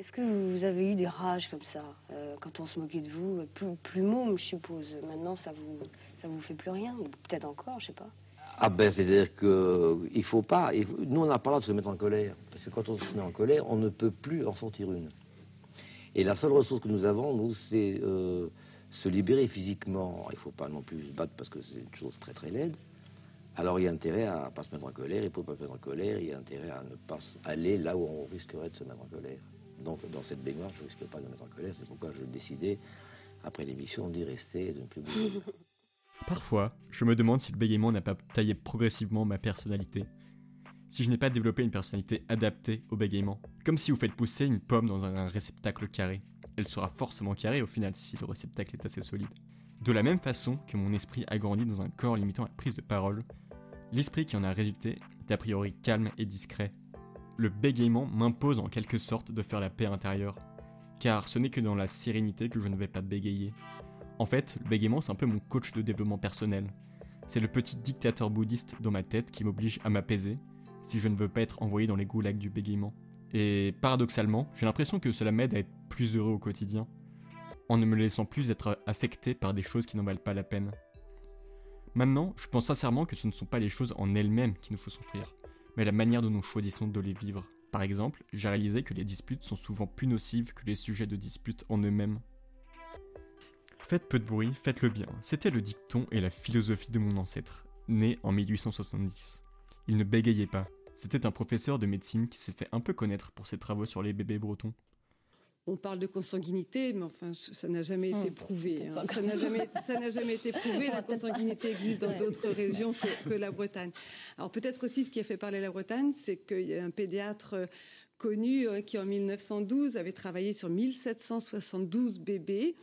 Est-ce que vous avez eu des rages comme ça, euh, quand on se moquait de vous Plus, plus môme, je suppose. Maintenant, ça vous, ça vous fait plus rien peut-être encore, je sais pas. Ah ben, c'est-à-dire qu'il faut pas... nous, on n'a pas le droit de se mettre en colère. Parce que quand on se met en colère, on ne peut plus en sortir une. Et la seule ressource que nous avons, nous, c'est euh, se libérer physiquement. Il ne faut pas non plus se battre parce que c'est une chose très très laide. Alors il y a intérêt à ne pas se mettre en colère, il ne faut pas se mettre en colère, il y a intérêt à ne pas aller là où on risquerait de se mettre en colère. Donc dans cette baignoire, je ne risque pas de me mettre en colère, c'est pourquoi je décidé, après l'émission, d'y rester et de ne plus bouger. Parfois, je me demande si le bégaiement n'a pas taillé progressivement ma personnalité. Si je n'ai pas développé une personnalité adaptée au bégaiement. Comme si vous faites pousser une pomme dans un réceptacle carré. Elle sera forcément carrée au final si le réceptacle est assez solide. De la même façon que mon esprit a grandi dans un corps limitant la prise de parole, l'esprit qui en a résulté est a priori calme et discret. Le bégaiement m'impose en quelque sorte de faire la paix intérieure, car ce n'est que dans la sérénité que je ne vais pas bégayer. En fait, le bégaiement c'est un peu mon coach de développement personnel. C'est le petit dictateur bouddhiste dans ma tête qui m'oblige à m'apaiser si je ne veux pas être envoyé dans les goulags du bégaiement. Et paradoxalement, j'ai l'impression que cela m'aide à être plus heureux au quotidien en ne me laissant plus être affecté par des choses qui n'en valent pas la peine. Maintenant, je pense sincèrement que ce ne sont pas les choses en elles-mêmes qui nous font souffrir, mais la manière dont nous choisissons de les vivre. Par exemple, j'ai réalisé que les disputes sont souvent plus nocives que les sujets de dispute en eux-mêmes. Faites peu de bruit, faites le bien. C'était le dicton et la philosophie de mon ancêtre, né en 1870. Il ne bégayait pas. C'était un professeur de médecine qui s'est fait un peu connaître pour ses travaux sur les bébés bretons on parle de consanguinité, mais enfin, ça n'a jamais été prouvé. Hein. Ça n'a jamais, été prouvé. La consanguinité existe dans d'autres régions que, la Bretagne. Alors peut-être aussi ce qui a fait parler la Bretagne, c'est qu'il y a un pédiatre connu euh, qui en 1912 avait travaillé sur 1772 bébés.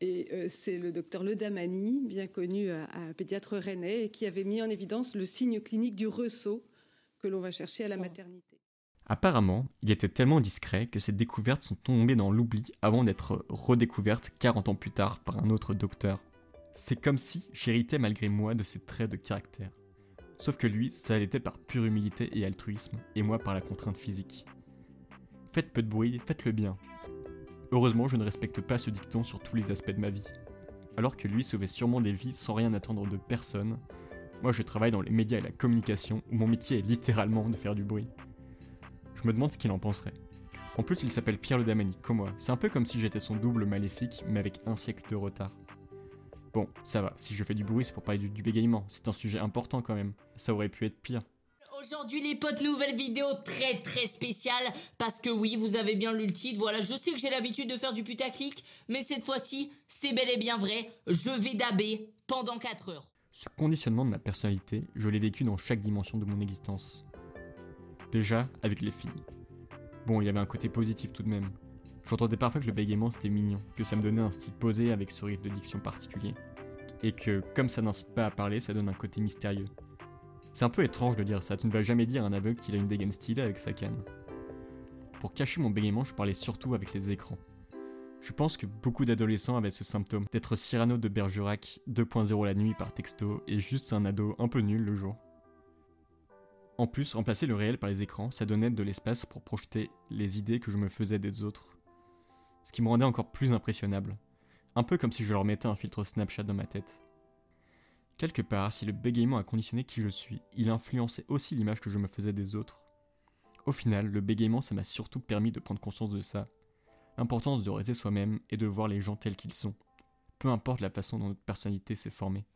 Et euh, c'est le docteur Le Damani, bien connu, un pédiatre rennais, qui avait mis en évidence le signe clinique du ressaut que l'on va chercher à la maternité. Apparemment, il était tellement discret que ces découvertes sont tombées dans l'oubli avant d'être redécouvertes 40 ans plus tard par un autre docteur. C'est comme si j'héritais malgré moi de ses traits de caractère. Sauf que lui, ça l'était par pure humilité et altruisme, et moi par la contrainte physique. Faites peu de bruit, faites-le bien. Heureusement, je ne respecte pas ce dicton sur tous les aspects de ma vie. Alors que lui sauvait sûrement des vies sans rien attendre de personne, moi je travaille dans les médias et la communication où mon métier est littéralement de faire du bruit. Je me demande ce qu'il en penserait. En plus, il s'appelle Pierre le Damani, comme moi. C'est un peu comme si j'étais son double maléfique, mais avec un siècle de retard. Bon, ça va, si je fais du bruit, c'est pour parler du, bégaiement. C'est un sujet important quand même. Ça aurait pu être pire. Aujourd'hui les potes, nouvelle vidéo très très spéciale parce que oui, vous avez bien lu le titre. Voilà, je sais que j'ai l'habitude de faire du putaclic, mais cette fois-ci, c'est bel et bien vrai. Je vais daber pendant 4 heures. Ce conditionnement de ma personnalité, je l'ai vécu dans chaque dimension de mon existence. Déjà, avec les filles. Bon, il y avait un côté positif tout de même. J'entendais parfois que le bégaiement c'était mignon, que ça me donnait un style posé avec ce rythme de diction particulier. Et que, comme ça n'incite pas à parler, ça donne un côté mystérieux. C'est un peu étrange de dire ça, tu ne vas jamais dire à un aveugle qu'il a une dégaine stylée avec sa canne. Pour cacher mon bégaiement, je parlais surtout avec les écrans. Je pense que beaucoup d'adolescents avaient ce symptôme d'être Cyrano de Bergerac 2.0 la nuit par texto et juste un ado un peu nul le jour. En plus, remplacer le réel par les écrans, ça donnait de l'espace pour projeter les idées que je me faisais des autres. Ce qui me rendait encore plus impressionnable. Un peu comme si je leur mettais un filtre Snapchat dans ma tête. Quelque part, si le bégaiement a conditionné qui je suis, il influençait aussi l'image que je me faisais des autres. Au final, le bégaiement, ça m'a surtout permis de prendre conscience de ça. L'importance de rester soi-même et de voir les gens tels qu'ils sont. Peu importe la façon dont notre personnalité s'est formée.